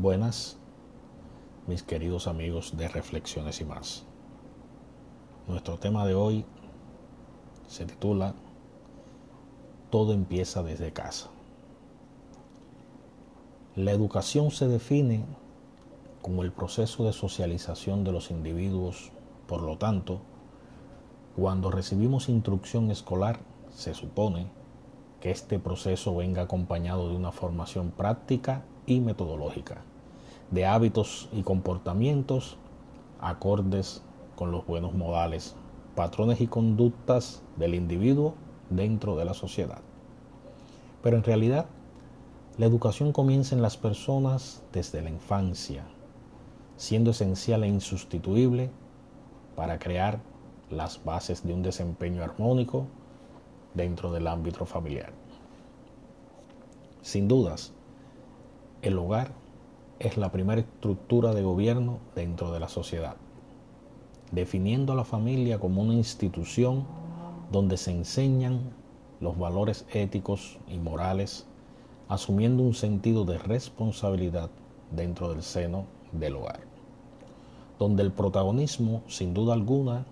Buenas, mis queridos amigos de Reflexiones y más. Nuestro tema de hoy se titula Todo empieza desde casa. La educación se define como el proceso de socialización de los individuos, por lo tanto, cuando recibimos instrucción escolar, se supone que este proceso venga acompañado de una formación práctica y metodológica, de hábitos y comportamientos acordes con los buenos modales, patrones y conductas del individuo dentro de la sociedad. Pero en realidad, la educación comienza en las personas desde la infancia, siendo esencial e insustituible para crear las bases de un desempeño armónico dentro del ámbito familiar. Sin dudas, el hogar es la primera estructura de gobierno dentro de la sociedad, definiendo a la familia como una institución donde se enseñan los valores éticos y morales, asumiendo un sentido de responsabilidad dentro del seno del hogar, donde el protagonismo, sin duda alguna,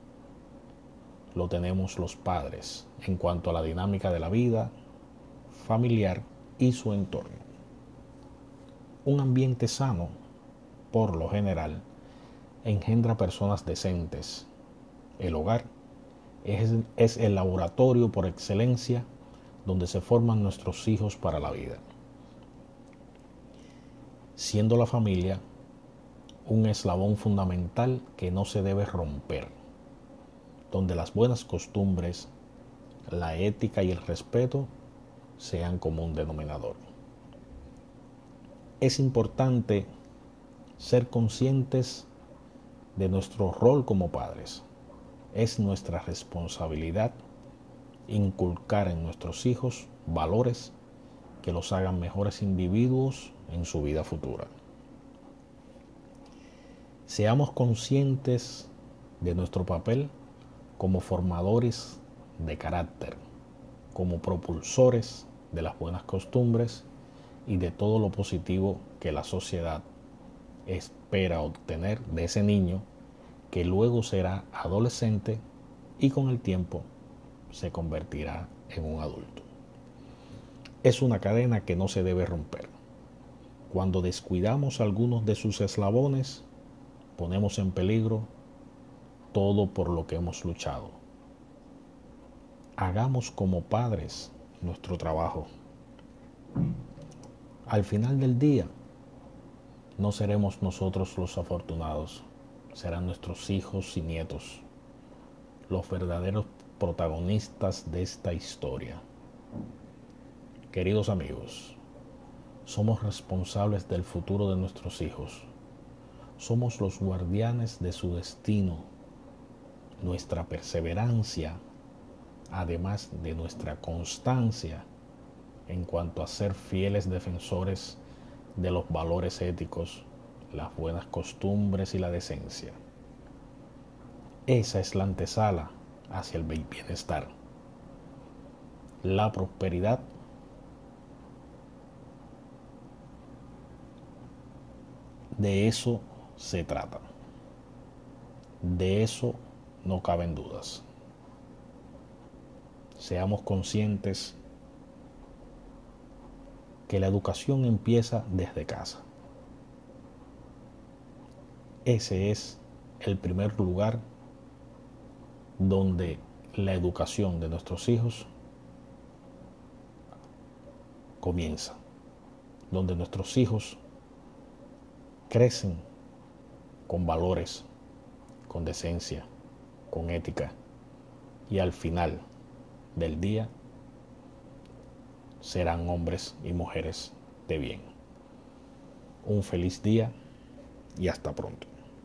lo tenemos los padres en cuanto a la dinámica de la vida familiar y su entorno. Un ambiente sano, por lo general, engendra personas decentes. El hogar es, el laboratorio por excelencia donde se forman nuestros hijos para la vida. Siendo la familia un eslabón fundamental que no se debe romper, donde las buenas costumbres, la ética y el respeto sean como un denominador es importante ser conscientes de nuestro rol como padres. Es nuestra responsabilidad inculcar en nuestros hijos valores que los hagan mejores individuos en su vida futura. Seamos conscientes de nuestro papel como formadores de carácter, como propulsores de las buenas costumbres y de todo lo positivo que la sociedad espera obtener de ese niño que luego será adolescente y con el tiempo se convertirá en un adulto. Es una cadena que no se debe romper. Cuando descuidamos algunos de sus eslabones, ponemos en peligro todo por lo que hemos luchado. Hagamos como padres nuestro trabajo al final del día no seremos nosotros los afortunados, serán nuestros hijos y nietos los verdaderos protagonistas de esta historia. Queridos amigos, somos responsables del futuro de nuestros hijos. Somos los guardianes de su destino. Nuestra perseverancia, además de nuestra constancia, en cuanto a ser fieles defensores de los valores éticos, las buenas costumbres y la decencia. Esa es la antesala hacia el bienestar. La prosperidad de eso se trata. De eso no caben dudas. Seamos conscientes que la educación empieza desde casa. Ese es el primer lugar donde la educación de nuestros hijos comienza, donde nuestros hijos crecen con valores, con decencia, con ética y al final del día serán hombres y mujeres de bien. Un feliz día y hasta pronto.